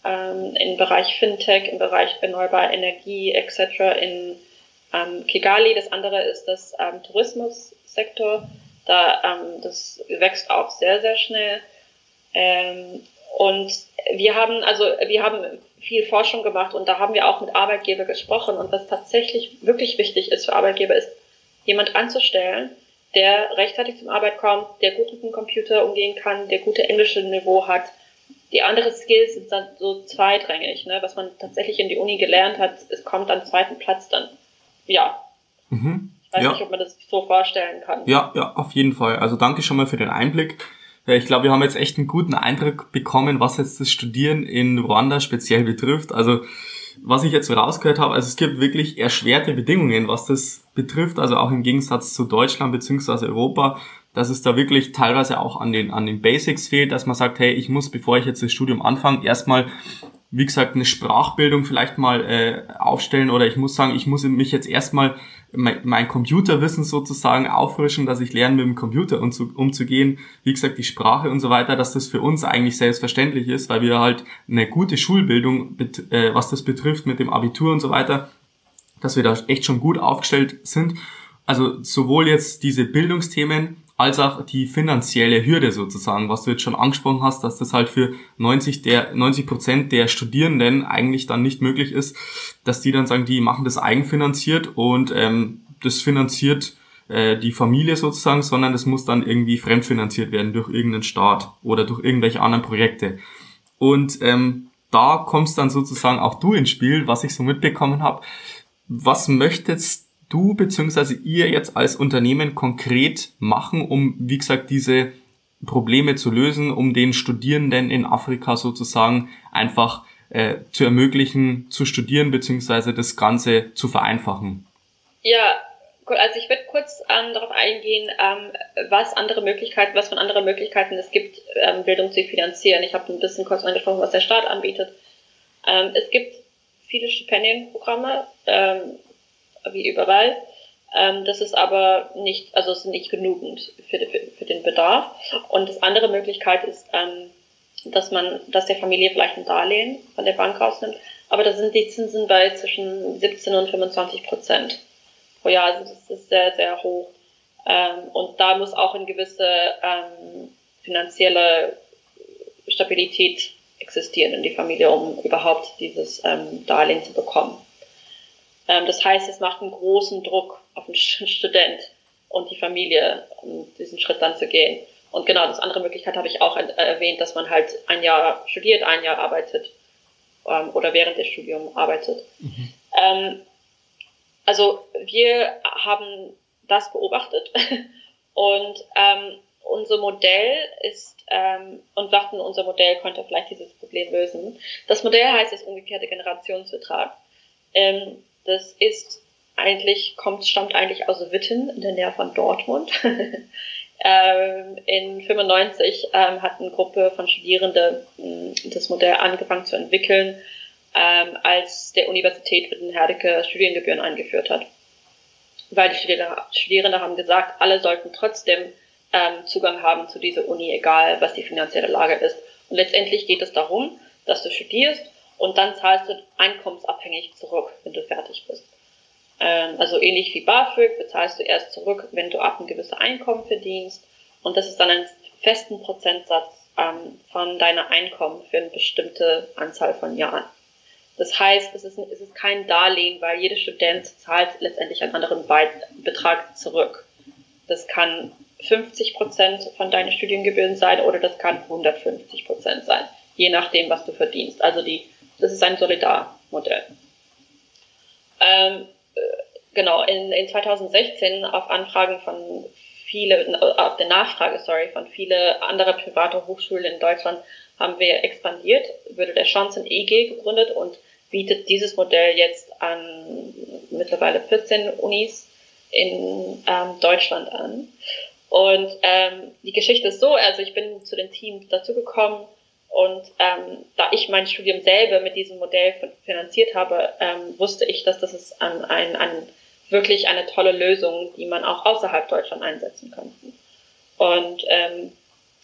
ähm, im Bereich Fintech, im Bereich erneuerbare Energie etc. in ähm, Kigali. Das andere ist das ähm, Tourismussektor. Da, ähm, das wächst auch sehr, sehr schnell. Ähm, und wir haben, also wir haben viel Forschung gemacht und da haben wir auch mit Arbeitgeber gesprochen. Und was tatsächlich wirklich wichtig ist für Arbeitgeber, ist, jemand anzustellen, der rechtzeitig zum Arbeit kommt, der gut mit dem Computer umgehen kann, der gute englische Niveau hat. Die anderen Skills sind dann so zweitrangig, ne? was man tatsächlich in die Uni gelernt hat, es kommt am zweiten Platz dann. Ja. Mhm. Ich weiß ja. nicht, ob man das so vorstellen kann. Ja, ja, auf jeden Fall. Also danke schon mal für den Einblick. Ja, ich glaube, wir haben jetzt echt einen guten Eindruck bekommen, was jetzt das Studieren in Ruanda speziell betrifft. Also was ich jetzt rausgehört habe, also es gibt wirklich erschwerte Bedingungen, was das betrifft, also auch im Gegensatz zu Deutschland beziehungsweise Europa, dass es da wirklich teilweise auch an den, an den Basics fehlt, dass man sagt, hey, ich muss, bevor ich jetzt das Studium anfange, erstmal wie gesagt, eine Sprachbildung vielleicht mal äh, aufstellen oder ich muss sagen, ich muss mich jetzt erstmal mein, Computerwissen sozusagen auffrischen, dass ich lerne, mit dem Computer umzu, umzugehen. Wie gesagt, die Sprache und so weiter, dass das für uns eigentlich selbstverständlich ist, weil wir halt eine gute Schulbildung, bet, äh, was das betrifft, mit dem Abitur und so weiter, dass wir da echt schon gut aufgestellt sind. Also sowohl jetzt diese Bildungsthemen als auch die finanzielle Hürde sozusagen, was du jetzt schon angesprochen hast, dass das halt für 90 der 90 Prozent der Studierenden eigentlich dann nicht möglich ist, dass die dann sagen, die machen das eigenfinanziert und ähm, das finanziert äh, die Familie sozusagen, sondern das muss dann irgendwie fremdfinanziert werden durch irgendeinen Staat oder durch irgendwelche anderen Projekte. Und ähm, da kommst dann sozusagen auch du ins Spiel, was ich so mitbekommen habe. Was möchtest du bzw. ihr jetzt als Unternehmen konkret machen, um, wie gesagt, diese Probleme zu lösen, um den Studierenden in Afrika sozusagen einfach äh, zu ermöglichen, zu studieren bzw. das Ganze zu vereinfachen? Ja, also ich werde kurz ähm, darauf eingehen, ähm, was andere Möglichkeiten, was von anderen Möglichkeiten es gibt, ähm, Bildung zu finanzieren. Ich habe ein bisschen kurz angesprochen, was der Staat anbietet. Ähm, es gibt viele Stipendienprogramme, ähm, wie überall. Ähm, das ist aber nicht, also es ist nicht genügend für, für, für den Bedarf. Und das andere Möglichkeit ist, ähm, dass man, dass der Familie vielleicht ein Darlehen von der Bank rausnimmt. Aber da sind die Zinsen bei zwischen 17 und 25 Prozent pro Jahr. Also das ist sehr, sehr hoch. Ähm, und da muss auch eine gewisse ähm, finanzielle Stabilität existieren in die Familie, um überhaupt dieses ähm, Darlehen zu bekommen. Ähm, das heißt, es macht einen großen Druck auf den Student und die Familie, um diesen Schritt dann zu gehen. Und genau, das andere Möglichkeit habe ich auch erwähnt, dass man halt ein Jahr studiert, ein Jahr arbeitet ähm, oder während des Studiums arbeitet. Mhm. Ähm, also wir haben das beobachtet und unser Modell ist ähm, und dachten, unser Modell könnte vielleicht dieses Problem lösen. Das Modell heißt das umgekehrte Generationsvertrag. Ähm, das ist eigentlich, kommt, stammt eigentlich aus Witten in der Nähe von Dortmund. Ähm, in 95 ähm, hat eine Gruppe von Studierenden ähm, das Modell angefangen zu entwickeln, ähm, als der Universität Wittenherdecke Studiengebühren eingeführt hat. Weil die Studierenden haben gesagt, alle sollten trotzdem ähm, Zugang haben zu dieser Uni, egal was die finanzielle Lage ist. Und letztendlich geht es darum, dass du studierst und dann zahlst du einkommensabhängig zurück, wenn du fertig bist. Ähm, also ähnlich wie BAföG bezahlst du erst zurück, wenn du ab ein gewisses Einkommen verdienst. Und das ist dann ein festen Prozentsatz ähm, von deiner Einkommen für eine bestimmte Anzahl von Jahren. Das heißt, es ist, es ist kein Darlehen, weil jeder Student zahlt letztendlich einen anderen Betrag zurück. Das kann 50 Prozent von deinen Studiengebühren sein oder das kann 150 Prozent sein, je nachdem, was du verdienst. Also die, das ist ein Solidarmodell. Ähm, äh, genau, in, in 2016 auf Anfragen von viele, auf der Nachfrage, sorry, von viele andere private Hochschulen in Deutschland haben wir expandiert, wurde der Chancen EG gegründet und bietet dieses Modell jetzt an mittlerweile 14 Unis in ähm, Deutschland an. Und ähm, die Geschichte ist so, also ich bin zu den Teams dazugekommen und ähm, da ich mein Studium selber mit diesem Modell finanziert habe, ähm, wusste ich, dass das ist ein, ein, ein, wirklich eine tolle Lösung, die man auch außerhalb Deutschland einsetzen könnte. Und ähm,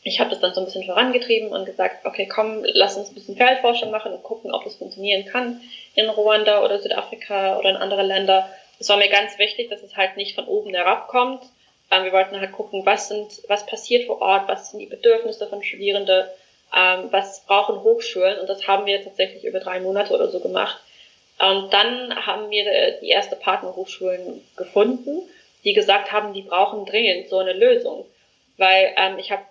ich habe das dann so ein bisschen vorangetrieben und gesagt, okay, komm, lass uns ein bisschen Feldforschung machen und gucken, ob es funktionieren kann in Ruanda oder Südafrika oder in andere Länder. Es war mir ganz wichtig, dass es halt nicht von oben herabkommt. Ähm, wir wollten halt gucken, was sind, was passiert vor Ort, was sind die Bedürfnisse von Studierenden, ähm, was brauchen Hochschulen und das haben wir tatsächlich über drei Monate oder so gemacht. Und dann haben wir äh, die erste Partnerhochschulen gefunden, die gesagt haben, die brauchen dringend so eine Lösung. Weil ähm, ich habe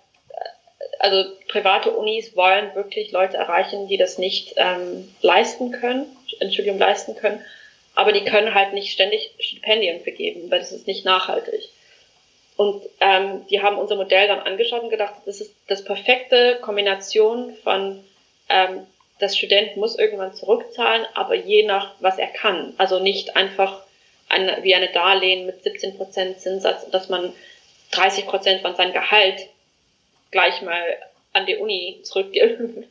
also private Unis wollen wirklich Leute erreichen, die das nicht ähm, leisten können, ein Studium leisten können, aber die können halt nicht ständig Stipendien vergeben, weil das ist nicht nachhaltig. Und ähm, die haben unser Modell dann angeschaut und gedacht, das ist das perfekte Kombination von ähm, das Student muss irgendwann zurückzahlen, aber je nach was er kann. Also nicht einfach eine, wie eine Darlehen mit 17% Zinssatz, dass man 30% von seinem Gehalt gleich mal an die Uni zurückgibt.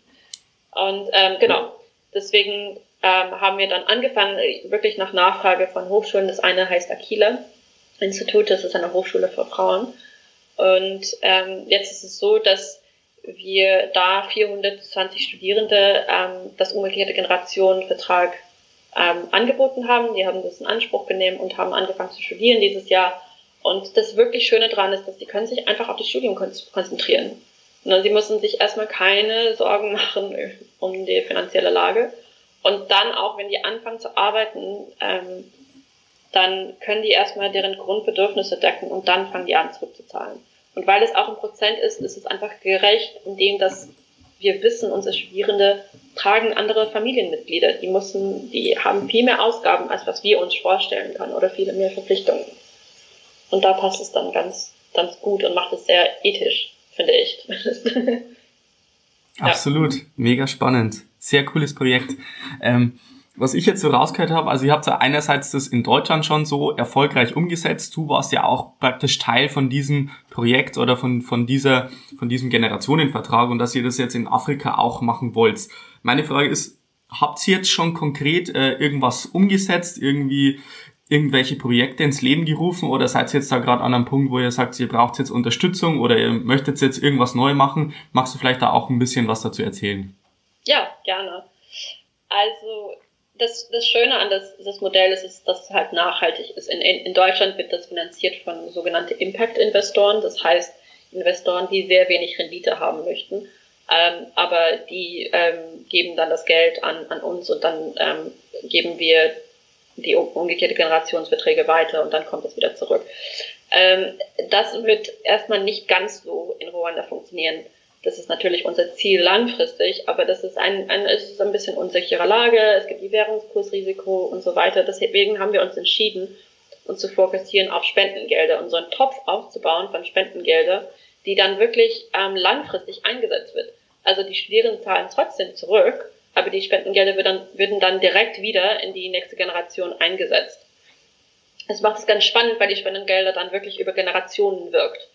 Und ähm, genau, deswegen ähm, haben wir dann angefangen, wirklich nach Nachfrage von Hochschulen. Das eine heißt Aquila Institut, das ist eine Hochschule für Frauen. Und ähm, jetzt ist es so, dass wir da 420 Studierende ähm, das umgekehrte Generationenvertrag ähm, angeboten haben. Die haben das in Anspruch genommen und haben angefangen zu studieren dieses Jahr. Und das wirklich Schöne daran ist, dass die können sich einfach auf das Studium konzentrieren. Und sie müssen sich erstmal keine Sorgen machen um die finanzielle Lage. Und dann auch, wenn die anfangen zu arbeiten, ähm, dann können die erstmal deren Grundbedürfnisse decken und dann fangen die an zurückzuzahlen. Und weil es auch ein Prozent ist, ist es einfach gerecht, indem dass wir wissen, unsere Studierende tragen andere Familienmitglieder. Die müssen, die haben viel mehr Ausgaben, als was wir uns vorstellen können oder viele mehr Verpflichtungen. Und da passt es dann ganz, ganz gut und macht es sehr ethisch, finde ich. Absolut, mega spannend. Sehr cooles Projekt. Ähm, was ich jetzt so rausgehört habe, also ihr habt ja einerseits das in Deutschland schon so erfolgreich umgesetzt. Du warst ja auch praktisch Teil von diesem Projekt oder von, von dieser, von diesem Generationenvertrag und dass ihr das jetzt in Afrika auch machen wollt. Meine Frage ist, habt ihr jetzt schon konkret äh, irgendwas umgesetzt, irgendwie irgendwelche Projekte ins Leben gerufen oder seid ihr jetzt da gerade an einem Punkt, wo ihr sagt, ihr braucht jetzt Unterstützung oder ihr möchtet jetzt irgendwas neu machen? Magst du vielleicht da auch ein bisschen was dazu erzählen? Ja, gerne. Also das, das Schöne an das, das Modell ist, ist, dass es halt nachhaltig ist. In, in Deutschland wird das finanziert von sogenannten Impact-Investoren, das heißt Investoren, die sehr wenig Rendite haben möchten. Ähm, aber die ähm, geben dann das Geld an, an uns und dann ähm, geben wir die umgekehrte Generationsverträge weiter und dann kommt es wieder zurück. Ähm, das wird erstmal nicht ganz so in Ruanda funktionieren. Das ist natürlich unser Ziel langfristig, aber das ist ein, ein, ist ein bisschen unsichere Lage. Es gibt die Währungskursrisiko und so weiter. Deswegen haben wir uns entschieden, uns zu fokussieren auf Spendengelder und so einen Topf aufzubauen von Spendengelder, die dann wirklich ähm, langfristig eingesetzt wird. Also die Studierenden zahlen trotzdem zurück, aber die Spendengelder würden dann, würden dann direkt wieder in die nächste Generation eingesetzt. Es macht es ganz spannend, weil die Spendengelder dann wirklich über Generationen wirkt.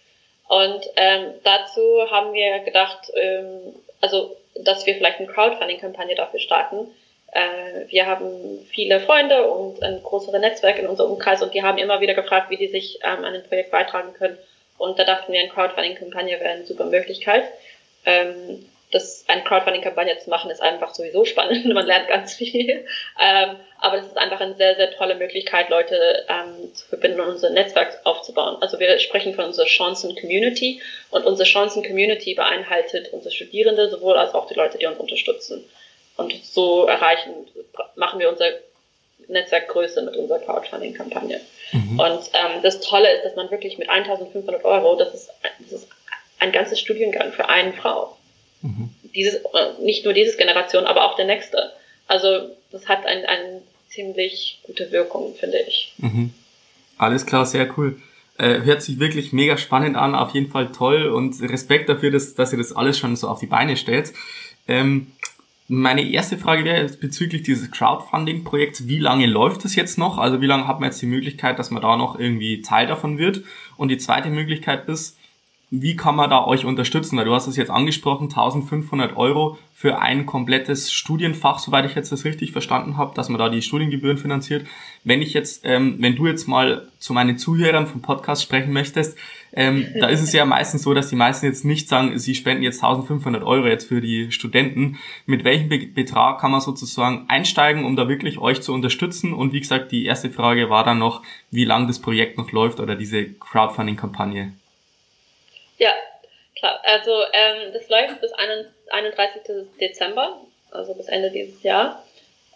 Und ähm, dazu haben wir gedacht, ähm, also dass wir vielleicht eine Crowdfunding-Kampagne dafür starten. Äh, wir haben viele Freunde und ein größeres Netzwerk in unserem Umkreis und die haben immer wieder gefragt, wie die sich ähm, an ein Projekt beitragen können. Und da dachten wir, eine Crowdfunding-Kampagne wäre eine super Möglichkeit. Ähm, das eine Crowdfunding-Kampagne zu machen, ist einfach sowieso spannend. Man lernt ganz viel. Ähm, aber das ist einfach eine sehr, sehr tolle Möglichkeit, Leute ähm, zu verbinden und unser Netzwerk aufzubauen. Also wir sprechen von unserer Chancen-Community und unsere Chancen-Community beinhaltet unsere Studierende sowohl als auch die Leute, die uns unterstützen. Und so erreichen, machen wir unser Netzwerk größer mit unserer Crowdfunding-Kampagne. Mhm. Und ähm, das Tolle ist, dass man wirklich mit 1500 Euro, das ist, das ist ein ganzes Studiengang für eine Frau. Mhm. Dieses, nicht nur diese Generation, aber auch der nächste. Also das hat eine ein ziemlich gute Wirkung, finde ich. Mhm. Alles klar, sehr cool. Äh, hört sich wirklich mega spannend an, auf jeden Fall toll und Respekt dafür, dass, dass ihr das alles schon so auf die Beine stellt. Ähm, meine erste Frage wäre jetzt bezüglich dieses Crowdfunding-Projekts. Wie lange läuft es jetzt noch? Also wie lange hat man jetzt die Möglichkeit, dass man da noch irgendwie Teil davon wird? Und die zweite Möglichkeit ist, wie kann man da euch unterstützen? Weil du hast es jetzt angesprochen, 1500 Euro für ein komplettes Studienfach, soweit ich jetzt das richtig verstanden habe, dass man da die Studiengebühren finanziert. Wenn ich jetzt, ähm, wenn du jetzt mal zu meinen Zuhörern vom Podcast sprechen möchtest, ähm, da ist es ja meistens so, dass die meisten jetzt nicht sagen, sie spenden jetzt 1500 Euro jetzt für die Studenten. Mit welchem Be Betrag kann man sozusagen einsteigen, um da wirklich euch zu unterstützen? Und wie gesagt, die erste Frage war dann noch, wie lange das Projekt noch läuft oder diese Crowdfunding-Kampagne. Ja, klar. Also ähm, das läuft bis 31. Dezember, also bis Ende dieses Jahr.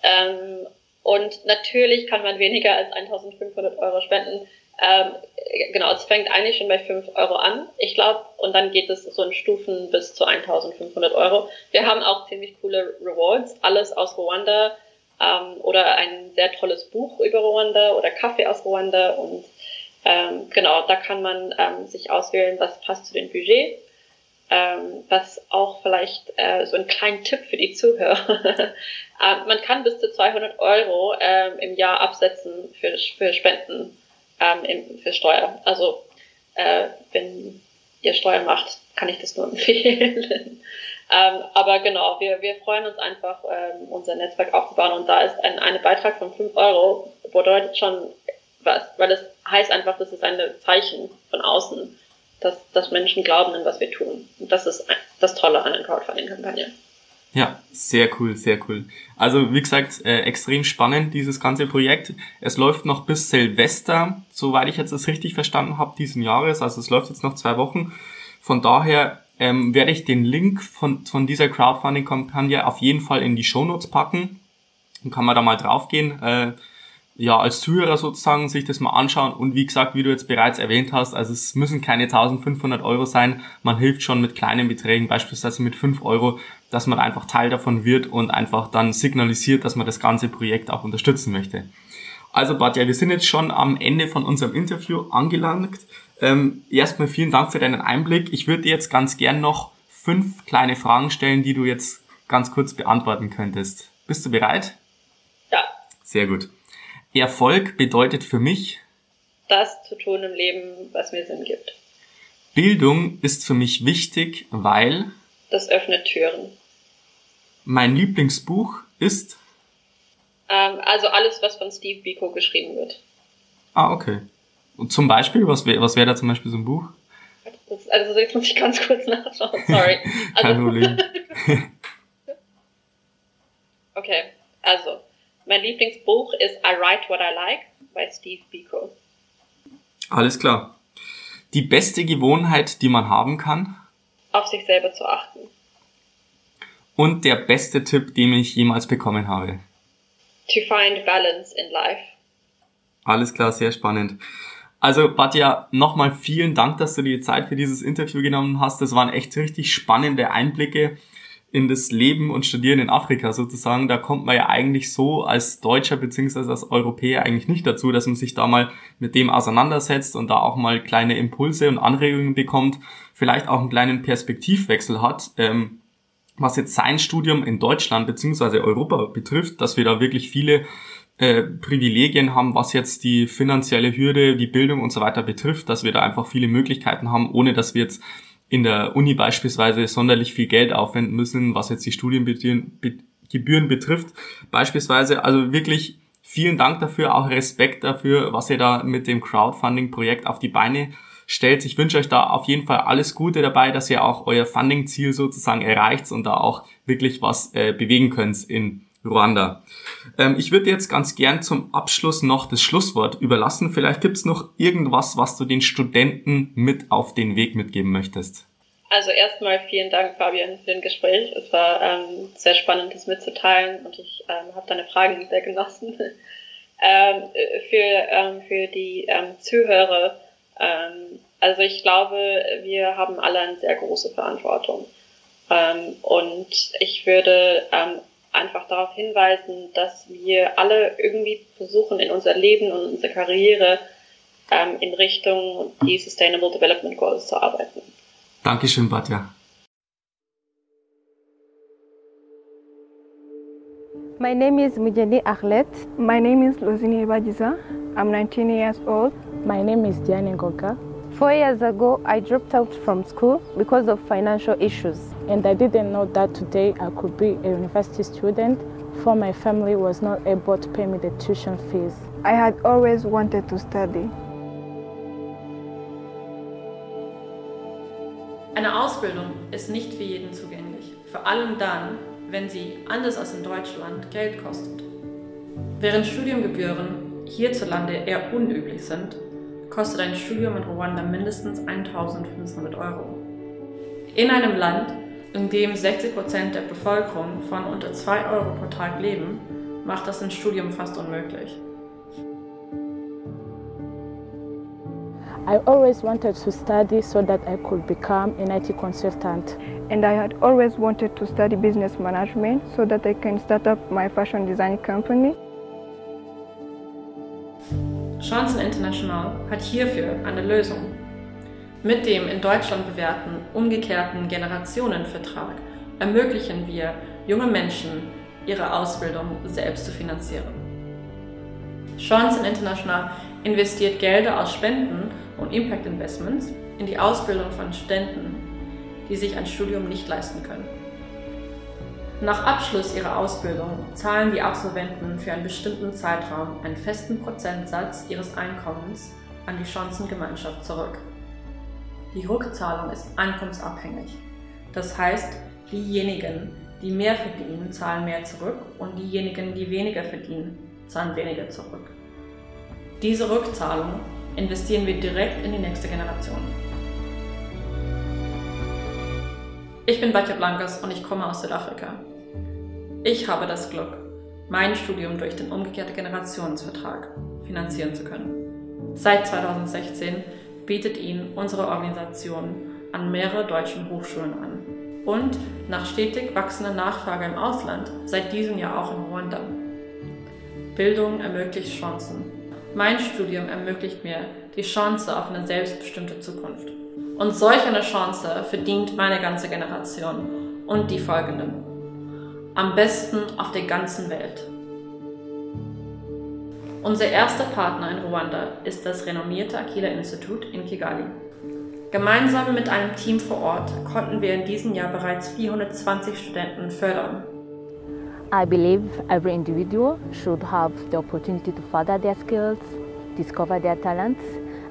Ähm, und natürlich kann man weniger als 1500 Euro spenden. Ähm, genau, es fängt eigentlich schon bei 5 Euro an, ich glaube, und dann geht es so in Stufen bis zu 1500 Euro. Wir haben auch ziemlich coole Rewards, alles aus Ruanda ähm, oder ein sehr tolles Buch über Ruanda oder Kaffee aus Ruanda und ähm, genau, da kann man ähm, sich auswählen, was passt zu dem Budget. Ähm, was auch vielleicht äh, so ein kleiner Tipp für die Zuhörer. äh, man kann bis zu 200 Euro ähm, im Jahr absetzen für, für Spenden ähm, im, für Steuer. Also äh, wenn ihr Steuer macht, kann ich das nur empfehlen. ähm, aber genau, wir, wir freuen uns einfach, ähm, unser Netzwerk aufzubauen und da ist ein eine Beitrag von 5 Euro bedeutet schon was, weil es heißt einfach, das ist ein Zeichen von außen, dass, dass Menschen glauben an was wir tun. Und das ist das Tolle an einer Crowdfunding-Kampagne. Ja, sehr cool, sehr cool. Also wie gesagt, äh, extrem spannend dieses ganze Projekt. Es läuft noch bis Silvester, soweit ich jetzt das richtig verstanden habe, diesen Jahres. Also es läuft jetzt noch zwei Wochen. Von daher ähm, werde ich den Link von, von dieser Crowdfunding-Kampagne auf jeden Fall in die Shownotes packen. Dann kann man da mal draufgehen. Äh, ja, als Zuhörer sozusagen sich das mal anschauen und wie gesagt, wie du jetzt bereits erwähnt hast, also es müssen keine 1500 Euro sein, man hilft schon mit kleinen Beträgen, beispielsweise mit 5 Euro, dass man einfach Teil davon wird und einfach dann signalisiert, dass man das ganze Projekt auch unterstützen möchte. Also Batja, wir sind jetzt schon am Ende von unserem Interview angelangt. Ähm, erstmal vielen Dank für deinen Einblick. Ich würde dir jetzt ganz gern noch fünf kleine Fragen stellen, die du jetzt ganz kurz beantworten könntest. Bist du bereit? Ja. Sehr gut. Erfolg bedeutet für mich, das zu tun im Leben, was mir Sinn gibt. Bildung ist für mich wichtig, weil das öffnet Türen. Mein Lieblingsbuch ist ähm, also alles, was von Steve Biko geschrieben wird. Ah, okay. Und zum Beispiel, was wäre was wär da zum Beispiel so ein Buch? Das, also jetzt muss ich ganz kurz nachschauen, sorry. Kein also, Problem. okay, also mein Lieblingsbuch ist I Write What I Like bei Steve Biko. Alles klar. Die beste Gewohnheit, die man haben kann? Auf sich selber zu achten. Und der beste Tipp, den ich jemals bekommen habe? To find balance in life. Alles klar, sehr spannend. Also, Batja, nochmal vielen Dank, dass du dir Zeit für dieses Interview genommen hast. Das waren echt richtig spannende Einblicke in das Leben und Studieren in Afrika sozusagen. Da kommt man ja eigentlich so als Deutscher beziehungsweise als Europäer eigentlich nicht dazu, dass man sich da mal mit dem auseinandersetzt und da auch mal kleine Impulse und Anregungen bekommt, vielleicht auch einen kleinen Perspektivwechsel hat, ähm, was jetzt sein Studium in Deutschland beziehungsweise Europa betrifft, dass wir da wirklich viele äh, Privilegien haben, was jetzt die finanzielle Hürde, die Bildung und so weiter betrifft, dass wir da einfach viele Möglichkeiten haben, ohne dass wir jetzt in der Uni beispielsweise sonderlich viel Geld aufwenden müssen, was jetzt die Studiengebühren betrifft. Beispielsweise, also wirklich vielen Dank dafür, auch Respekt dafür, was ihr da mit dem Crowdfunding-Projekt auf die Beine stellt. Ich wünsche euch da auf jeden Fall alles Gute dabei, dass ihr auch euer Funding-Ziel sozusagen erreicht und da auch wirklich was äh, bewegen könnt in Ruanda. Ähm, ich würde jetzt ganz gern zum Abschluss noch das Schlusswort überlassen. Vielleicht gibt es noch irgendwas, was du den Studenten mit auf den Weg mitgeben möchtest. Also erstmal vielen Dank, Fabian, für das Gespräch. Es war ähm, sehr spannend, das mitzuteilen und ich ähm, habe deine Fragen sehr genossen. ähm, für, ähm, für die ähm, Zuhörer, ähm, also ich glaube, wir haben alle eine sehr große Verantwortung. Ähm, und ich würde ähm, einfach darauf hinweisen, dass wir alle irgendwie versuchen, in unser Leben und unsere Karriere ähm, in Richtung die Sustainable Development Goals zu arbeiten. Dankeschön, Batja. My name is Mujani Ahlet. My name is Lozini Ibadiza. I'm 19 years old. My name is Diane Ngoga. Four years ago, I dropped out from school because of financial issues. And I didn't know that today I could be a university student, for my family was not able to pay me the tuition fees. I had always wanted to study. Eine Ausbildung ist nicht für jeden zugänglich, vor allem dann, wenn sie, anders als in Deutschland, Geld kostet. Während Studiengebühren hierzulande eher unüblich sind, kostet ein Studium in Ruanda mindestens 1500 Euro. In einem Land, in dem 60 Prozent der Bevölkerung von unter 2 Euro pro Tag leben, macht das ein Studium fast unmöglich. I always wanted to study so that I could become an IT consultant. And I had always wanted to study business management so that I can start up my fashion design company. Chancen International hat hierfür eine Lösung. Mit dem in Deutschland bewährten umgekehrten Generationenvertrag ermöglichen wir junge Menschen, ihre Ausbildung selbst zu finanzieren. Chancen International investiert Gelder aus Spenden und Impact Investments in die Ausbildung von Studenten, die sich ein Studium nicht leisten können. Nach Abschluss ihrer Ausbildung zahlen die Absolventen für einen bestimmten Zeitraum einen festen Prozentsatz ihres Einkommens an die Chancengemeinschaft zurück. Die Rückzahlung ist einkommensabhängig. Das heißt, diejenigen, die mehr verdienen, zahlen mehr zurück und diejenigen, die weniger verdienen, zahlen weniger zurück. Diese Rückzahlung investieren wir direkt in die nächste Generation. Ich bin Batja Blankers und ich komme aus Südafrika. Ich habe das Glück, mein Studium durch den umgekehrten Generationsvertrag finanzieren zu können. Seit 2016 bietet ihn unsere Organisation an mehrere deutschen Hochschulen an. Und nach stetig wachsender Nachfrage im Ausland, seit diesem Jahr auch in Ruanda. Bildung ermöglicht Chancen. Mein Studium ermöglicht mir die Chance auf eine selbstbestimmte Zukunft. Und solch eine Chance verdient meine ganze Generation und die folgenden am besten auf der ganzen Welt. Unser erster Partner in Ruanda ist das renommierte Aquila Institut in Kigali. Gemeinsam mit einem Team vor Ort konnten wir in diesem Jahr bereits 420 Studenten fördern. I believe every individual should have the opportunity to further their skills, discover their talents,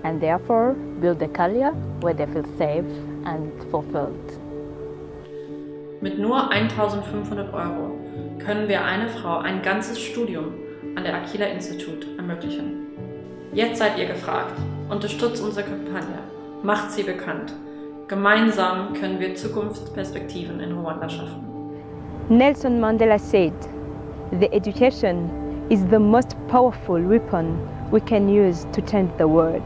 and therefore build a career where they feel safe and fulfilled. Mit nur 1500 Euro können wir einer Frau ein ganzes Studium an der Aquila Institut ermöglichen. Jetzt seid ihr gefragt. Unterstützt unsere Kampagne. Macht sie bekannt. Gemeinsam können wir Zukunftsperspektiven in Ruanda schaffen. Nelson Mandela said, The education is the most powerful weapon we can use to change the world.